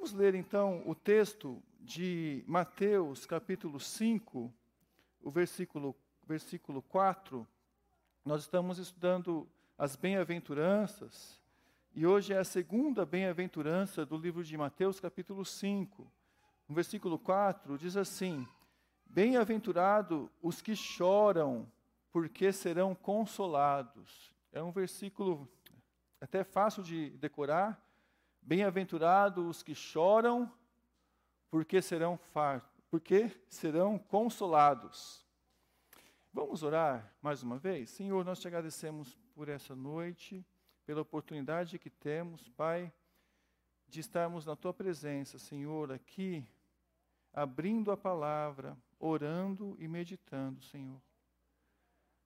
Vamos ler então o texto de Mateus, capítulo 5, o versículo, versículo 4. Nós estamos estudando as bem-aventuranças, e hoje é a segunda bem-aventurança do livro de Mateus, capítulo 5. No versículo 4 diz assim: Bem-aventurado os que choram, porque serão consolados. É um versículo até fácil de decorar. Bem-aventurados os que choram, porque serão fartos, porque serão consolados. Vamos orar mais uma vez? Senhor, nós te agradecemos por essa noite, pela oportunidade que temos, Pai, de estarmos na tua presença, Senhor, aqui, abrindo a palavra, orando e meditando, Senhor.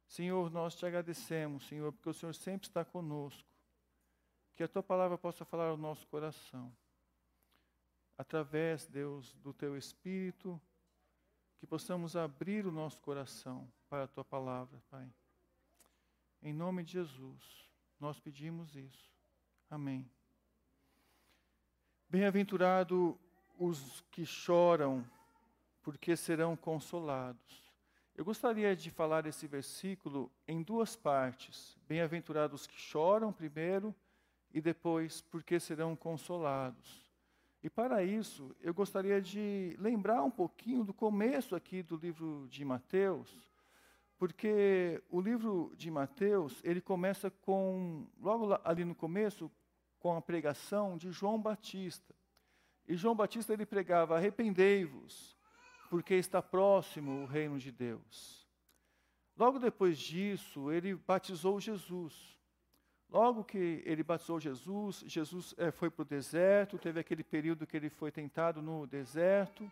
Senhor, nós te agradecemos, Senhor, porque o Senhor sempre está conosco. Que a tua palavra possa falar ao nosso coração. Através, Deus, do teu Espírito, que possamos abrir o nosso coração para a tua palavra, Pai. Em nome de Jesus, nós pedimos isso. Amém. Bem-aventurado os que choram, porque serão consolados. Eu gostaria de falar esse versículo em duas partes. Bem-aventurados os que choram, primeiro, e depois, porque serão consolados. E para isso, eu gostaria de lembrar um pouquinho do começo aqui do livro de Mateus, porque o livro de Mateus, ele começa com, logo ali no começo, com a pregação de João Batista. E João Batista ele pregava: arrependei-vos, porque está próximo o reino de Deus. Logo depois disso, ele batizou Jesus. Logo que ele batizou Jesus, Jesus é, foi para o deserto, teve aquele período que ele foi tentado no deserto.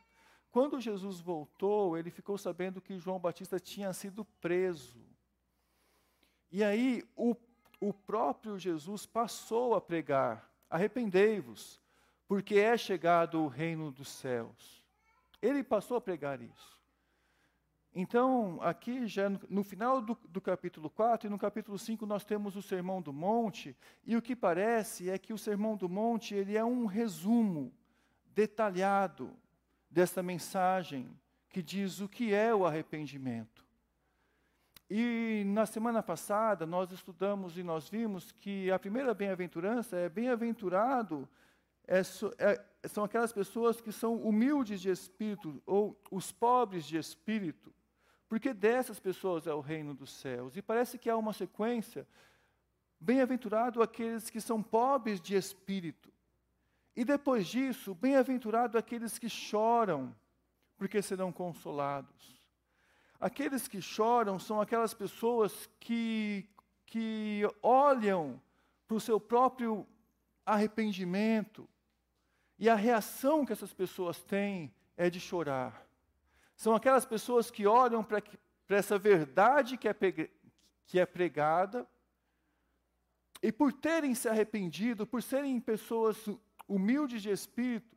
Quando Jesus voltou, ele ficou sabendo que João Batista tinha sido preso. E aí o, o próprio Jesus passou a pregar: arrependei-vos, porque é chegado o reino dos céus. Ele passou a pregar isso. Então, aqui já no, final do, do, capítulo 4 e no capítulo 5 nós temos o Sermão do Monte, e o que parece é que o Sermão do Monte ele é um resumo detalhado desta mensagem que diz o que é o arrependimento. E na semana passada nós estudamos e nós vimos que a primeira bem-aventurança é bem-aventurado é, é, são aquelas pessoas que são humildes de espírito, ou os pobres de espírito, porque dessas pessoas é o reino dos céus. E parece que há uma sequência. Bem-aventurado aqueles que são pobres de espírito. E depois disso, bem-aventurado aqueles que choram, porque serão consolados. Aqueles que choram são aquelas pessoas que, que olham para o seu próprio arrependimento, e a reação que essas pessoas têm é de chorar. São aquelas pessoas que olham para essa verdade que é, que é pregada, e por terem se arrependido, por serem pessoas humildes de espírito,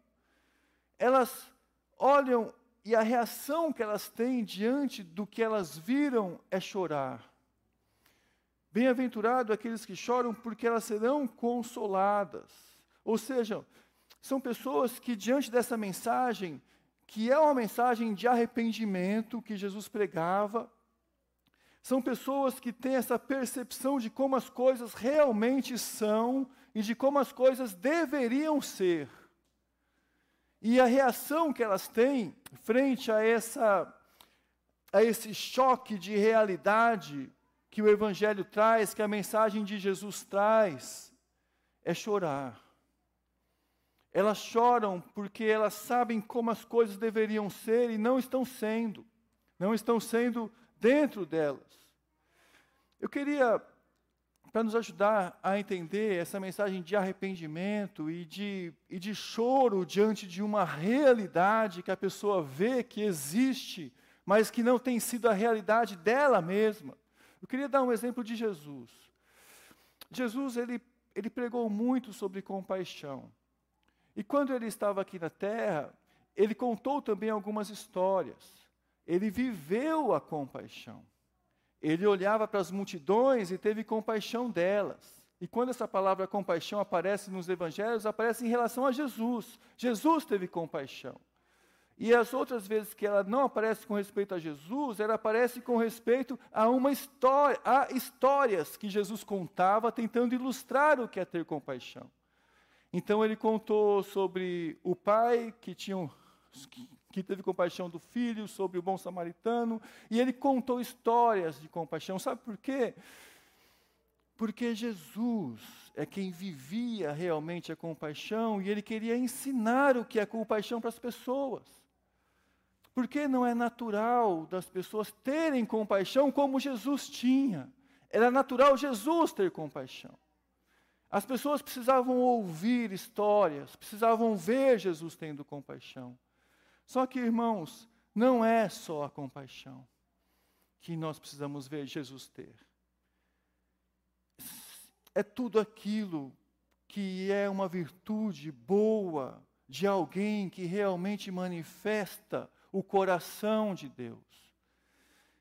elas olham e a reação que elas têm diante do que elas viram é chorar. Bem-aventurado aqueles que choram, porque elas serão consoladas. Ou seja, são pessoas que, diante dessa mensagem, que é uma mensagem de arrependimento que Jesus pregava, são pessoas que têm essa percepção de como as coisas realmente são e de como as coisas deveriam ser. E a reação que elas têm frente a, essa, a esse choque de realidade que o Evangelho traz, que a mensagem de Jesus traz, é chorar. Elas choram porque elas sabem como as coisas deveriam ser e não estão sendo. Não estão sendo dentro delas. Eu queria, para nos ajudar a entender essa mensagem de arrependimento e de, e de choro diante de uma realidade que a pessoa vê que existe, mas que não tem sido a realidade dela mesma. Eu queria dar um exemplo de Jesus. Jesus, ele, ele pregou muito sobre compaixão. E quando ele estava aqui na terra, ele contou também algumas histórias. Ele viveu a compaixão. Ele olhava para as multidões e teve compaixão delas. E quando essa palavra compaixão aparece nos evangelhos, aparece em relação a Jesus. Jesus teve compaixão. E as outras vezes que ela não aparece com respeito a Jesus, ela aparece com respeito a uma história, a histórias que Jesus contava tentando ilustrar o que é ter compaixão. Então ele contou sobre o pai que tinha que teve compaixão do filho, sobre o bom samaritano, e ele contou histórias de compaixão. Sabe por quê? Porque Jesus é quem vivia realmente a compaixão e ele queria ensinar o que é compaixão para as pessoas. Porque não é natural das pessoas terem compaixão como Jesus tinha. Era natural Jesus ter compaixão. As pessoas precisavam ouvir histórias, precisavam ver Jesus tendo compaixão. Só que, irmãos, não é só a compaixão que nós precisamos ver Jesus ter. É tudo aquilo que é uma virtude boa de alguém que realmente manifesta o coração de Deus.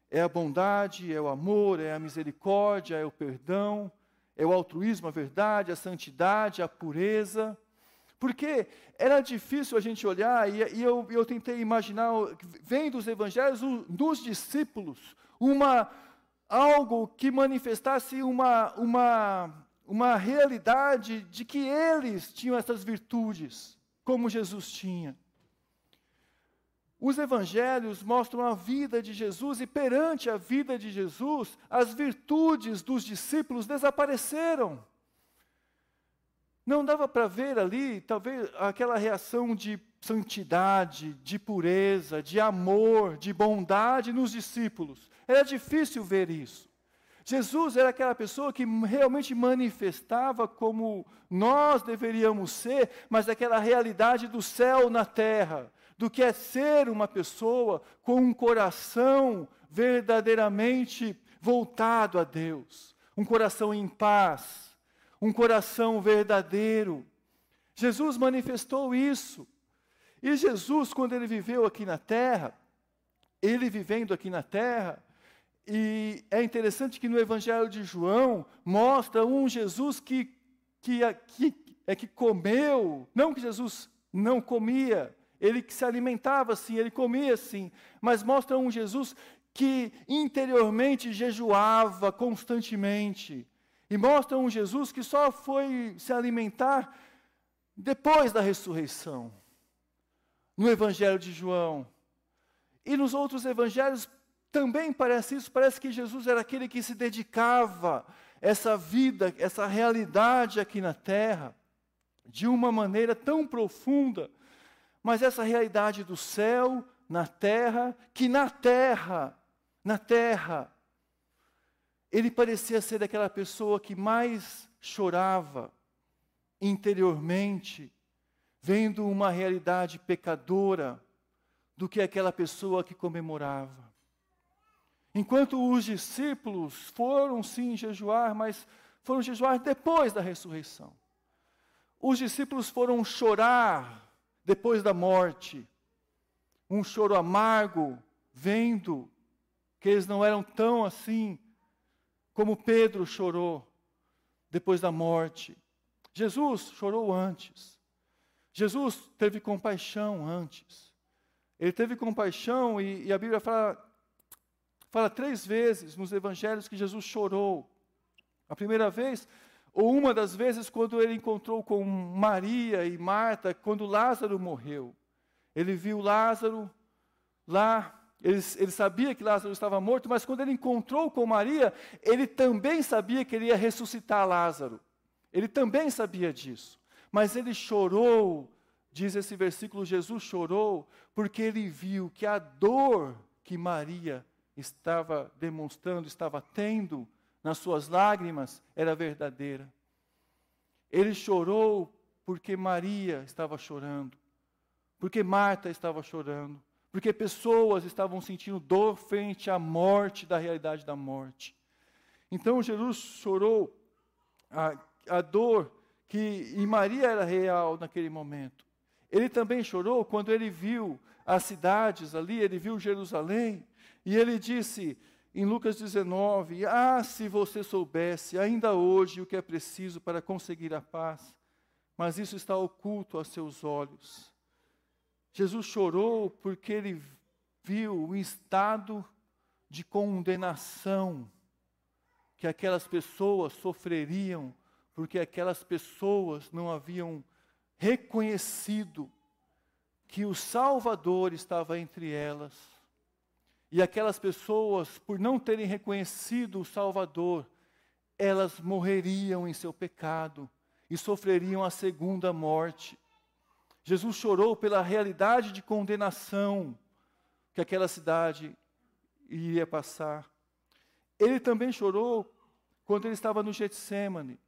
É a bondade, é o amor, é a misericórdia, é o perdão, é o altruísmo, a verdade, a santidade, a pureza. Porque era difícil a gente olhar, e, e eu, eu, tentei imaginar, vendo os evangelhos, dos discípulos, uma, algo que manifestasse uma, uma, uma realidade de que eles tinham essas virtudes, como Jesus tinha. Os evangelhos mostram a vida de Jesus e perante a vida de Jesus, as virtudes dos discípulos desapareceram. Não dava para ver ali, talvez, aquela reação de santidade, de pureza, de amor, de bondade nos discípulos. Era difícil ver isso. Jesus era aquela pessoa que realmente manifestava como nós deveríamos ser, mas aquela realidade do céu na terra, do que é ser uma pessoa com um coração verdadeiramente voltado a Deus, um coração em paz, um coração verdadeiro. Jesus manifestou isso. E Jesus, quando ele viveu aqui na terra, ele vivendo aqui na terra, e é interessante que no Evangelho de João mostra um Jesus que, que, que, é que comeu, não que Jesus não comia, ele que se alimentava assim, ele comia assim, mas mostra um Jesus que interiormente jejuava constantemente. E mostra um Jesus que só foi se alimentar depois da ressurreição. No Evangelho de João. E nos outros evangelhos também parece isso, parece que Jesus era aquele que se dedicava essa vida, essa realidade aqui na terra, de uma maneira tão profunda mas essa realidade do céu na terra, que na terra, na terra, ele parecia ser aquela pessoa que mais chorava interiormente, vendo uma realidade pecadora, do que aquela pessoa que comemorava. Enquanto os discípulos foram sim jejuar, mas foram jejuar depois da ressurreição. Os discípulos foram chorar depois da morte, um choro amargo, vendo que eles não eram tão assim como Pedro chorou depois da morte. Jesus chorou antes. Jesus teve compaixão antes. Ele teve compaixão e, e a Bíblia fala, fala três vezes nos evangelhos que Jesus chorou. A primeira vez ou uma das vezes, quando ele encontrou com Maria e Marta, quando Lázaro morreu. Ele viu Lázaro lá, ele, ele, sabia que Lázaro estava morto, mas quando ele encontrou com Maria, ele também sabia que ele ia ressuscitar Lázaro. Ele também sabia disso. Mas ele chorou, diz esse versículo: Jesus chorou, porque ele viu que a dor que Maria estava demonstrando, estava tendo, nas suas lágrimas era verdadeira. Ele chorou porque Maria estava chorando, porque Marta estava chorando, porque pessoas estavam sentindo dor frente à morte, da realidade da morte. Então Jesus chorou a, a dor que e Maria era real naquele momento. Ele também chorou quando ele viu as cidades ali, ele viu Jerusalém, e ele disse: em Lucas 19: Ah, se você soubesse ainda hoje o que é preciso para conseguir a paz, mas isso está oculto aos seus olhos. Jesus chorou porque ele viu o estado de condenação que aquelas pessoas sofreriam, porque aquelas pessoas não haviam reconhecido que o Salvador estava entre elas. E aquelas pessoas, por não terem reconhecido o Salvador, elas morreriam em seu pecado e sofreriam a segunda morte. Jesus chorou pela realidade de condenação que aquela cidade iria passar. Ele também chorou quando ele estava no Getsemane,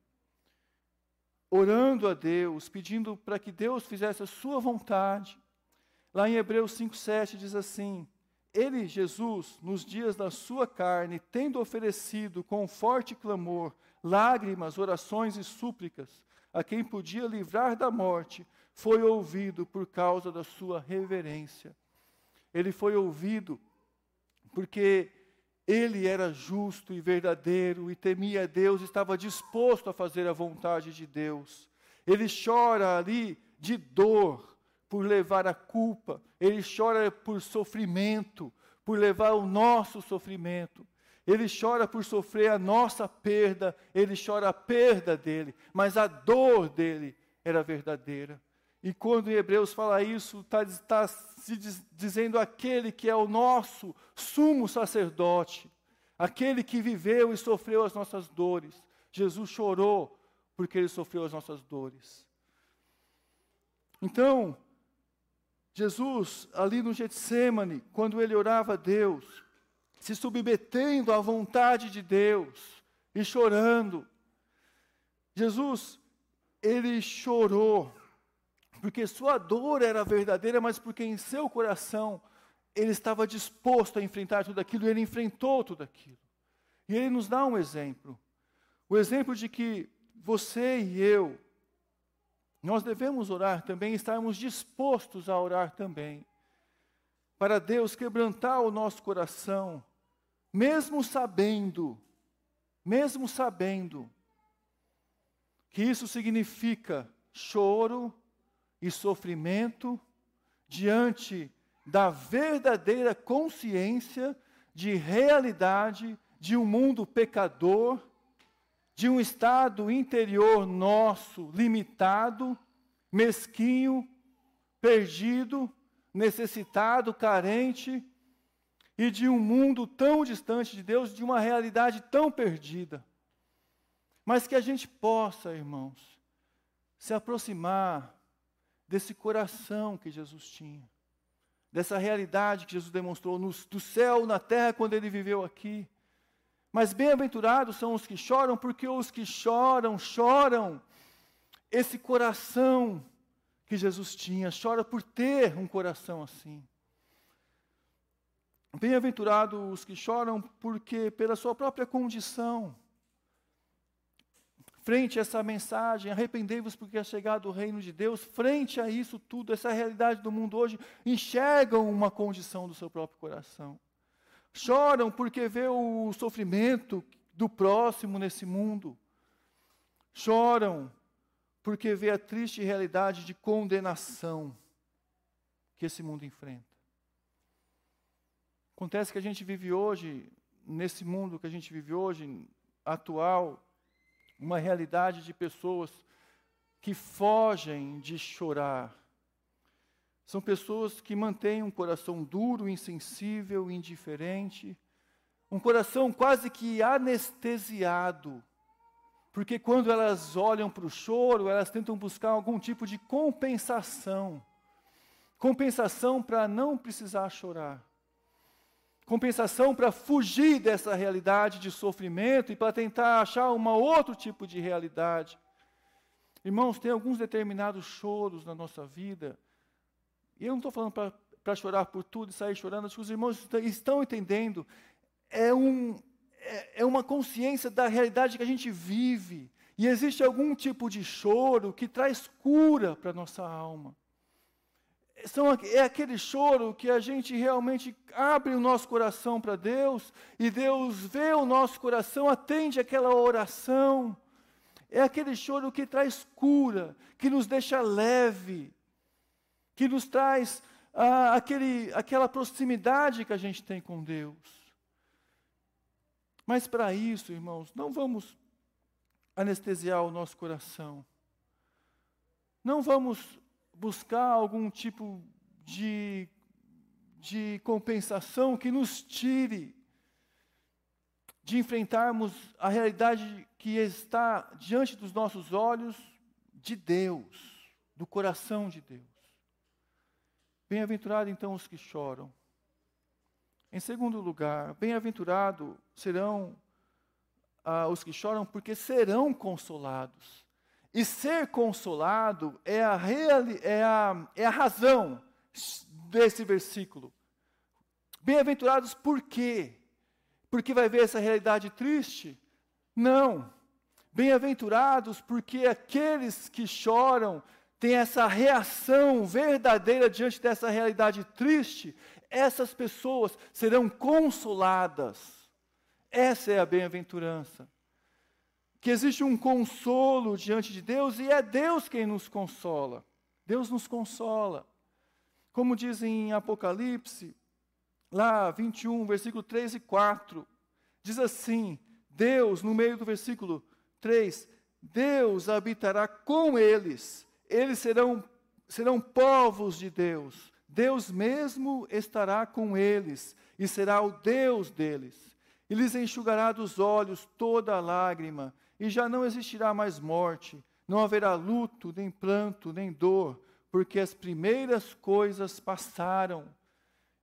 orando a Deus, pedindo para que Deus fizesse a sua vontade. Lá em Hebreus 5:7 diz assim: Ele, Jesus, nos dias da sua carne, tendo oferecido com forte clamor, lágrimas, orações e súplicas, a quem podia livrar da morte, foi ouvido por causa da sua reverência. Ele foi ouvido porque ele era justo e verdadeiro e temia Deus, estava disposto a fazer a vontade de Deus. Ele chora ali de dor por levar a culpa, ele chora por sofrimento, por levar o nosso sofrimento. Ele chora por sofrer a nossa perda, ele chora a perda dele, mas a dor dele era verdadeira. E quando em Hebreus fala isso, está tá se diz, dizendo aquele que é o nosso sumo sacerdote, aquele que viveu e sofreu as nossas dores. Jesus chorou porque ele sofreu as nossas dores. Então, Jesus, ali no Getsemane, quando ele orava a Deus, se submetendo à vontade de Deus e chorando. Jesus, ele chorou, porque sua dor era verdadeira, mas porque em seu coração ele estava disposto a enfrentar tudo aquilo, e ele enfrentou tudo aquilo. E ele nos dá um exemplo. O exemplo de que você e eu, nós devemos orar também, estarmos dispostos a orar também para Deus quebrantar o nosso coração, mesmo sabendo, mesmo sabendo que isso significa choro e sofrimento diante da verdadeira consciência de realidade de um mundo pecador, de um estado interior nosso limitado, mesquinho, perdido, necessitado, carente, e de um mundo tão distante de Deus, de uma realidade tão perdida. Mas que a gente possa, irmãos, se aproximar desse coração que Jesus tinha, dessa realidade que Jesus demonstrou no, do céu, na terra, quando ele viveu aqui. Mas bem-aventurados são os que choram, porque os que choram, choram esse coração que Jesus tinha, chora por ter um coração assim. Bem-aventurados os que choram porque pela sua própria condição, frente a essa mensagem, arrependei-vos porque é chegado o reino de Deus, frente a isso tudo, essa realidade do mundo hoje, enxergam uma condição do seu próprio coração. Choram porque vê o sofrimento do próximo nesse mundo. Choram porque vê a triste realidade de condenação que esse mundo enfrenta. Acontece que a gente vive hoje, nesse mundo que a gente vive hoje, atual, uma realidade de pessoas que fogem de chorar. São pessoas que mantêm um coração duro, insensível, indiferente, um coração quase que anestesiado porque quando elas olham para o choro, elas tentam buscar algum tipo de compensação. Compensação para não precisar chorar. Compensação para fugir dessa realidade de sofrimento e para tentar achar um outro tipo de realidade. Irmãos, tem alguns determinados choros na nossa vida. E eu não estou falando para chorar por tudo e sair chorando, acho que os irmãos estão entendendo. É um, é, é uma consciência da realidade que a gente vive. E existe algum tipo de choro que traz cura para a nossa alma. são, é aquele choro que a gente realmente abre o nosso coração para Deus e Deus vê o nosso coração, atende aquela oração. É aquele choro que traz cura, que nos deixa leve, que nos traz ah, aquele, aquela proximidade que a gente tem com Deus. Mas para isso, irmãos, não vamos anestesiar o nosso coração. Não vamos buscar algum tipo de, de compensação que nos tire de enfrentarmos a realidade que está diante dos nossos olhos de Deus, do coração de Deus. Bem-aventurado então os que choram. Em segundo lugar, bem-aventurado serão ah, os que choram, porque serão consolados. E ser consolado é a, é a, é a razão desse versículo. Bem-aventurados por quê? Porque vai ver essa realidade triste? Não. Bem-aventurados porque aqueles que choram têm essa reação verdadeira diante dessa realidade triste, essas pessoas serão consoladas. Essa é a bem-aventurança que existe um consolo diante de Deus e é Deus quem nos consola. Deus nos consola. Como diz em Apocalipse, lá 21, versículo 3 e 4, diz assim: Deus, no meio do versículo 3, Deus habitará com eles, eles serão, serão povos de Deus, Deus mesmo estará com eles e será o Deus deles, e lhes enxugará dos olhos toda lágrima e já não existirá mais morte, não haverá luto, nem pranto, nem dor, porque as primeiras coisas passaram.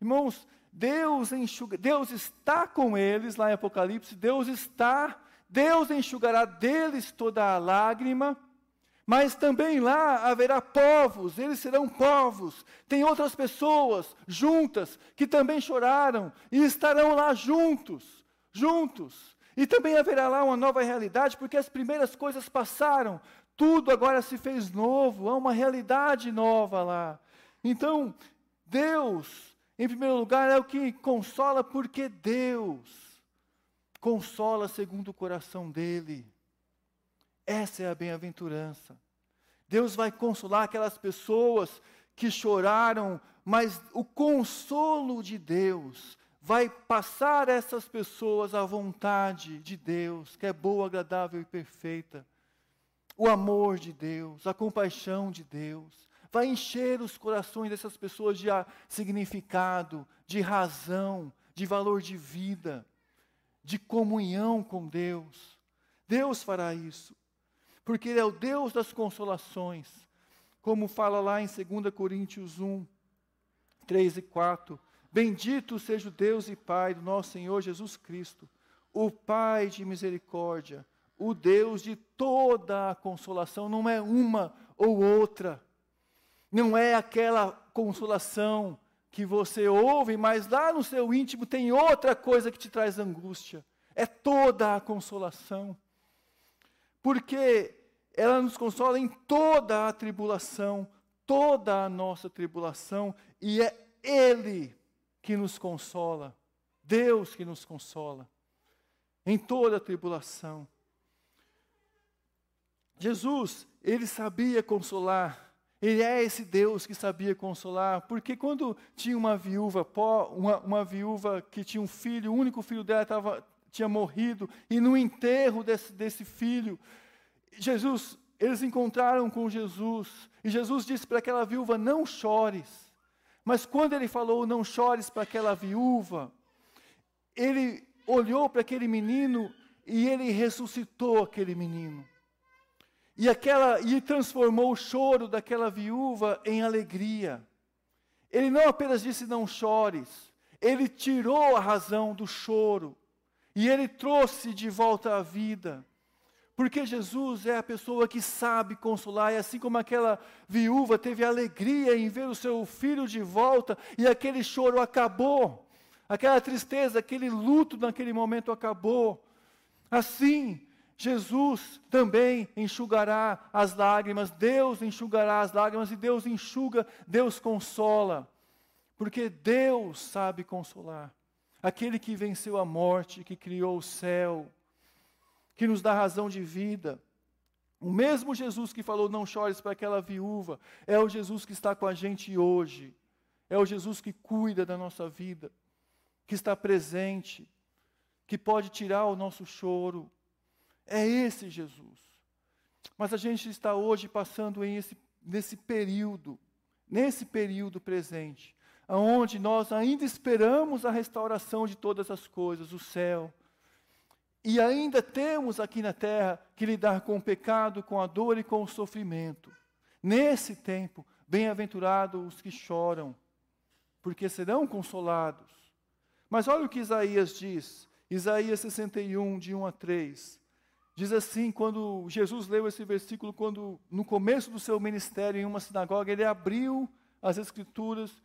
Irmãos, Deus enxuga, Deus está com eles lá em Apocalipse, Deus está, Deus enxugará deles toda a lágrima, mas também lá haverá povos, eles serão povos. Tem outras pessoas juntas que também choraram e estarão lá juntos, juntos. E também haverá lá uma nova realidade, porque as primeiras coisas passaram, tudo agora se fez novo, há uma realidade nova lá. Então, Deus, em primeiro lugar, é o que consola, porque Deus consola segundo o coração dele. Essa é a bem-aventurança. Deus vai consolar aquelas pessoas que choraram, mas o consolo de Deus vai passar essas pessoas a vontade de Deus, que é boa, agradável e perfeita. O amor de Deus, a compaixão de Deus, vai encher os corações dessas pessoas de significado, de razão, de valor de vida, de comunhão com Deus. Deus fará isso, porque Ele é o Deus das consolações, como fala lá em 2 Coríntios 1, 3 e 4. Bendito seja o Deus e Pai do nosso Senhor Jesus Cristo, o Pai de misericórdia, o Deus de toda a consolação, não é uma ou outra, não é aquela consolação que você ouve, mas lá no seu íntimo tem outra coisa que te traz angústia, é toda a consolação, porque ela nos consola em toda a tribulação, toda a nossa tribulação, e é Ele que nos consola, Deus que nos consola em toda a tribulação. Jesus, ele sabia consolar. Ele é esse Deus que sabia consolar, porque quando tinha uma viúva, uma, uma viúva que tinha um filho, o único filho dela tava, tinha morrido, e no enterro desse, desse filho, Jesus, eles encontraram com Jesus, e Jesus disse para aquela viúva: Não chores. Mas quando ele falou, não chores para aquela viúva, ele olhou para aquele menino e ele ressuscitou aquele menino. E, aquela, e transformou o choro daquela viúva em alegria. Ele não apenas disse não chores, ele tirou a razão do choro e ele trouxe de volta à vida. Porque Jesus é a pessoa que sabe consolar, e assim como aquela viúva teve alegria em ver o seu filho de volta, e aquele choro acabou, aquela tristeza, aquele luto naquele momento acabou. Assim, Jesus também enxugará as lágrimas, Deus enxugará as lágrimas e Deus enxuga, Deus consola, porque Deus sabe consolar. Aquele que venceu a morte, que criou o céu, que nos dá razão de vida. O mesmo Jesus que falou: Não chores para aquela viúva, é o Jesus que está com a gente hoje. É o Jesus que cuida da nossa vida, que está presente, que pode tirar o nosso choro. É esse Jesus. Mas a gente está hoje passando em esse, nesse período, nesse período presente, onde nós ainda esperamos a restauração de todas as coisas, o céu. E ainda temos aqui na terra que lidar com o pecado, com a dor e com o sofrimento. Nesse tempo, bem-aventurados os que choram, porque serão consolados. Mas olha o que Isaías diz, Isaías 61, de 1 a 3. Diz assim, quando Jesus leu esse versículo, quando no começo do seu ministério em uma sinagoga, ele abriu as escrituras,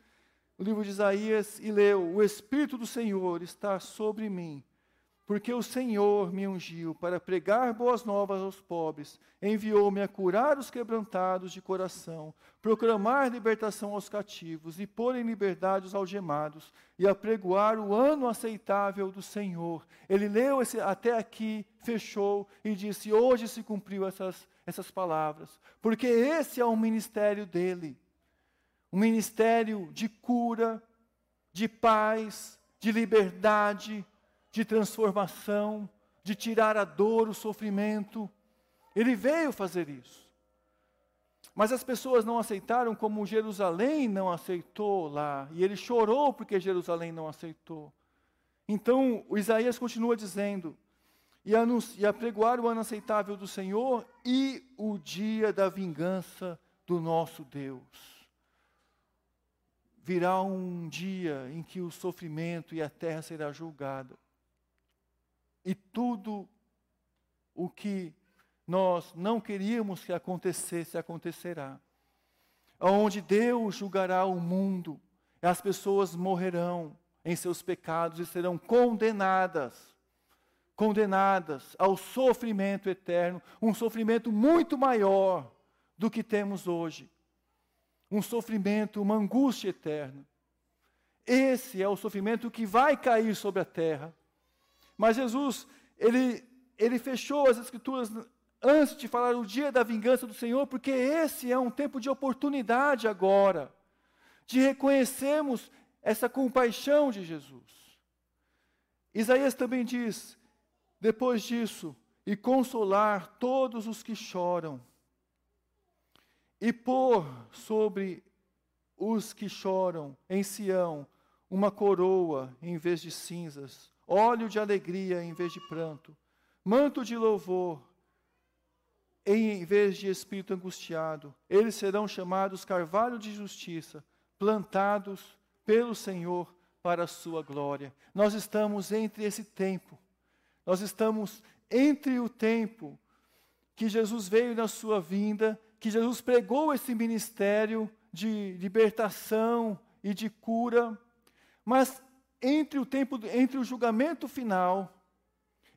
o livro de Isaías, e leu: O Espírito do Senhor está sobre mim, porque o Senhor me ungiu para pregar boas novas aos pobres, enviou-me a curar os quebrantados de coração, proclamar libertação aos cativos e pôr em liberdade os algemados, e apregoar o ano aceitável do Senhor. Ele leu esse, até aqui, fechou e disse: Hoje se cumpriu essas, essas palavras, porque esse é o ministério dele um ministério de cura, de paz, de liberdade, de transformação, de tirar a dor, o sofrimento. Ele veio fazer isso. Mas as pessoas não aceitaram como Jerusalém não aceitou lá, e ele chorou porque Jerusalém não aceitou. Então, Isaías continua dizendo: e, e apregoar o ano aceitável do Senhor e o dia da vingança do nosso Deus virá um dia em que o sofrimento e a terra será julgado. E tudo o que nós não queríamos que acontecesse, acontecerá. Onde Deus julgará o mundo, as pessoas morrerão em seus pecados e serão condenadas condenadas ao sofrimento eterno, um sofrimento muito maior do que temos hoje um sofrimento, uma angústia eterna. Esse é o sofrimento que vai cair sobre a terra. Mas Jesus, ele, ele fechou as Escrituras antes de falar o dia da vingança do Senhor, porque esse é um tempo de oportunidade agora, de reconhecermos essa compaixão de Jesus. Isaías também diz, depois disso, e consolar todos os que choram, e pôr sobre os que choram em Sião uma coroa em vez de cinzas, óleo de alegria em vez de pranto, manto de louvor em vez de espírito angustiado. Eles serão chamados carvalho de justiça, plantados pelo Senhor para a sua glória. Nós estamos entre esse tempo. Nós estamos entre o tempo que Jesus veio na sua vinda que Jesus pregou esse ministério de libertação e de cura, mas entre o tempo, entre o julgamento final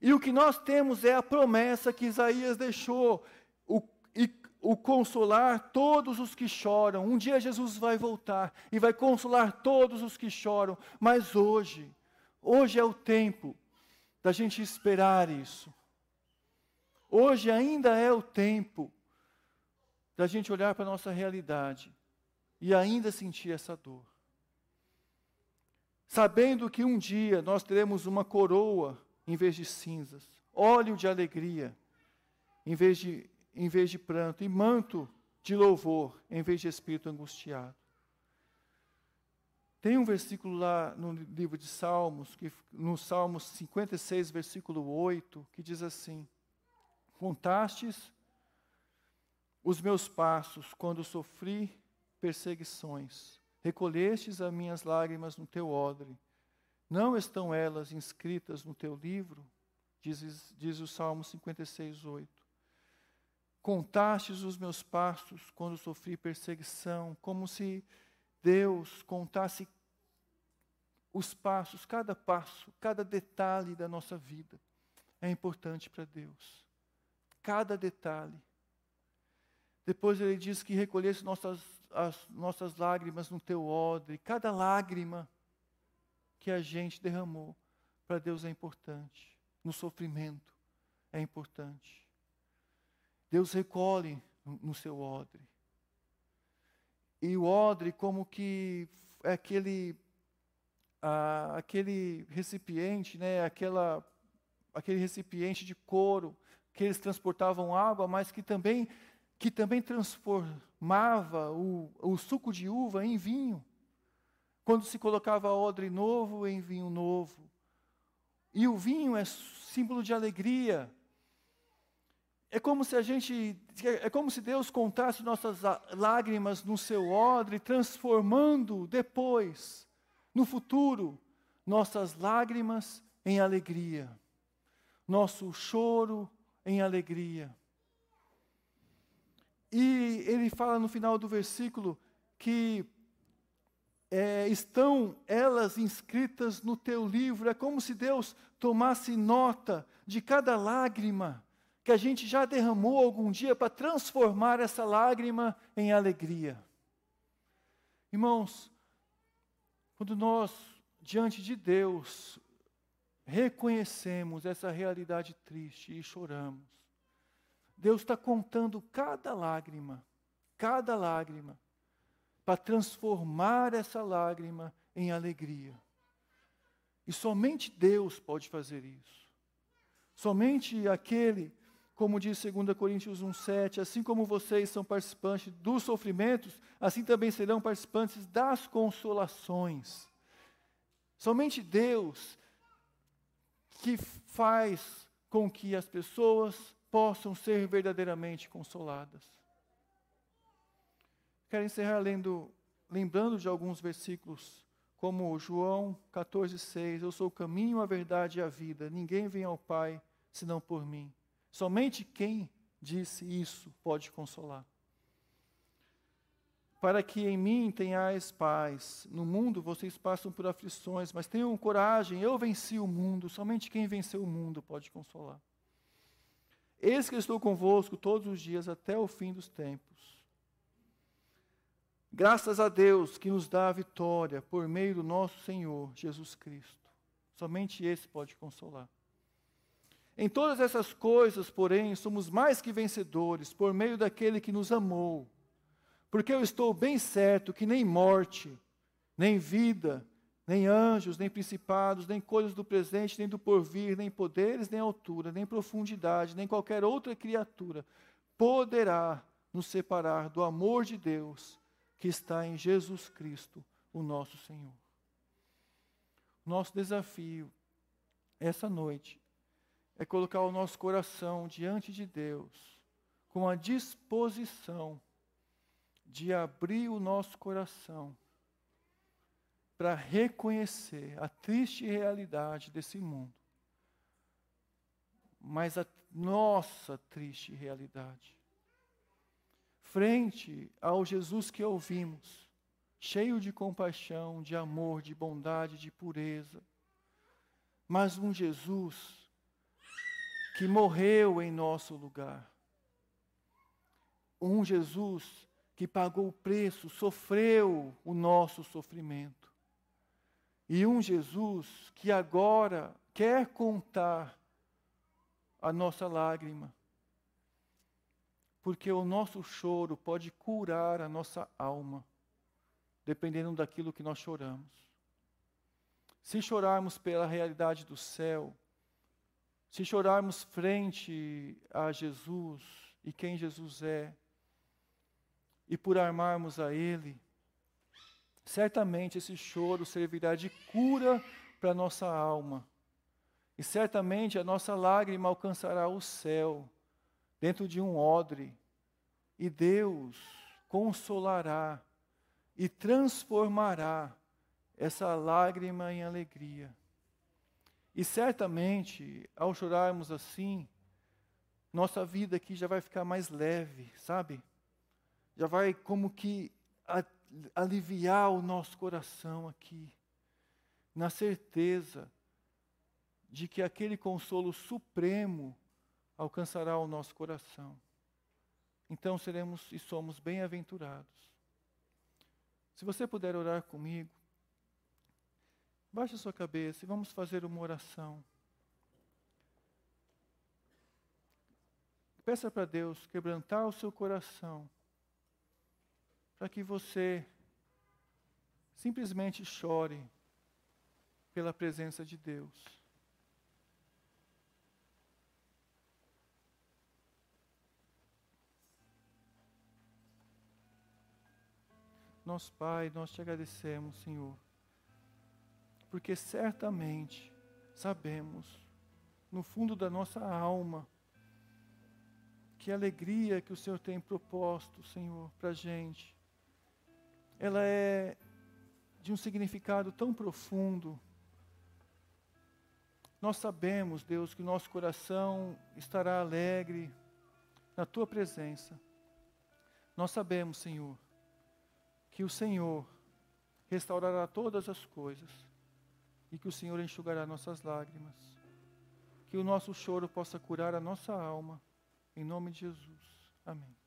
e o que nós temos é a promessa que Isaías deixou, o, e, o consolar todos os que choram. Um dia Jesus vai voltar e vai consolar todos os que choram, mas hoje, hoje é o tempo da gente esperar isso. Hoje ainda é o tempo da gente olhar para a nossa realidade e ainda sentir essa dor. Sabendo que um dia nós teremos uma coroa em vez de cinzas, óleo de alegria em vez de, em vez de pranto, e manto de louvor em vez de espírito angustiado. Tem um versículo lá no livro de Salmos, que, no Salmos 56, versículo 8, que diz assim: Contastes os meus passos quando sofri perseguições. Recolhestes as minhas lágrimas no teu odre. Não estão elas inscritas no teu livro? Diz, diz o Salmo 56, 8. Contastes os meus passos quando sofri perseguição, como se Deus contasse os passos, cada passo, cada detalhe da nossa vida. É importante para Deus. cada detalhe. Depois ele diz que recolhesse nossas, as nossas lágrimas no teu odre. Cada lágrima que a gente derramou para Deus é importante. No sofrimento é importante. Deus recolhe no seu odre. E o odre, como que é aquele, ah, aquele recipiente, né, aquela, aquele recipiente de couro que eles transportavam água, mas que também, que também transformava o, o suco de uva em vinho. Quando se colocava odre novo em vinho novo. E o vinho é símbolo de alegria. É como se a gente, é como se Deus contasse nossas lágrimas no seu odre, transformando depois, no futuro, nossas lágrimas em alegria, nosso choro em alegria. E ele fala no final do versículo que é, estão elas inscritas no teu livro. É como se Deus tomasse nota de cada lágrima que a gente já derramou algum dia para transformar essa lágrima em alegria. Irmãos, quando nós, diante de Deus, reconhecemos essa realidade triste e choramos, Deus está contando cada lágrima, cada lágrima, para transformar essa lágrima em alegria. E somente Deus pode fazer isso. Somente aquele, como diz 2 Coríntios 1,7, assim como vocês são participantes dos sofrimentos, assim também serão participantes das consolações. Somente Deus que faz com que as pessoas possam ser verdadeiramente consoladas. Quero encerrar lendo, lembrando de alguns versículos, como João 14,6: Eu sou o caminho, a verdade e a vida. Ninguém vem ao Pai senão por mim. Somente quem disse isso pode consolar. Para que em mim tenhais paz. No mundo vocês passam por aflições, mas tenham coragem, eu venci o mundo. Somente quem venceu o mundo pode consolar. Eis que estou convosco todos os dias até o fim dos tempos. Graças a Deus que nos dá a vitória por meio do nosso Senhor Jesus Cristo. Somente esse pode consolar. Em todas essas coisas, porém, somos mais que vencedores por meio daquele que nos amou. Porque eu estou bem certo que nem morte, nem vida, nem anjos, nem principados, nem coisas do presente, nem do porvir, nem poderes, nem altura, nem profundidade, nem qualquer outra criatura poderá nos separar do amor de Deus que está em Jesus Cristo, o nosso Senhor. Nosso desafio essa noite é colocar o nosso coração diante de Deus com a disposição de abrir o nosso coração para reconhecer a triste realidade desse mundo, mas a nossa triste realidade frente ao Jesus que ouvimos, cheio de compaixão, de amor, de bondade, de pureza, mas um Jesus que morreu em nosso lugar. Um Jesus que pagou o preço, sofreu o nosso sofrimento. E um Jesus que agora quer contar a nossa lágrima porque o nosso choro pode curar a nossa alma, dependendo daquilo que nós choramos. Se chorarmos pela realidade do céu, se chorarmos frente a Jesus e quem Jesus é, e por armarmos a Ele, certamente esse choro servirá de cura para a nossa alma. E certamente a nossa lágrima alcançará o céu dentro de um odre, e Deus consolará e transformará essa lágrima em alegria. E certamente, ao chorarmos assim, nossa vida aqui já vai ficar mais leve, sabe? Já vai como que aliviar o nosso coração aqui, na certeza de que aquele consolo supremo alcançará o nosso coração. Então seremos e somos bem-aventurados. Se você puder orar comigo, baixe a sua cabeça e vamos fazer uma oração. Peça para Deus quebrantar o seu coração, para que você simplesmente chore pela presença de Deus. Nosso Pai, nós te agradecemos, Senhor, porque certamente sabemos, no fundo da nossa alma, que a alegria que o Senhor tem proposto, Senhor, para a gente, ela é de um significado tão profundo. Nós sabemos, Deus, que o nosso coração estará alegre na Tua presença. Nós sabemos, Senhor, que o Senhor restaurará todas as coisas e que o Senhor enxugará nossas lágrimas. Que o nosso choro possa curar a nossa alma. Em nome de Jesus. Amém.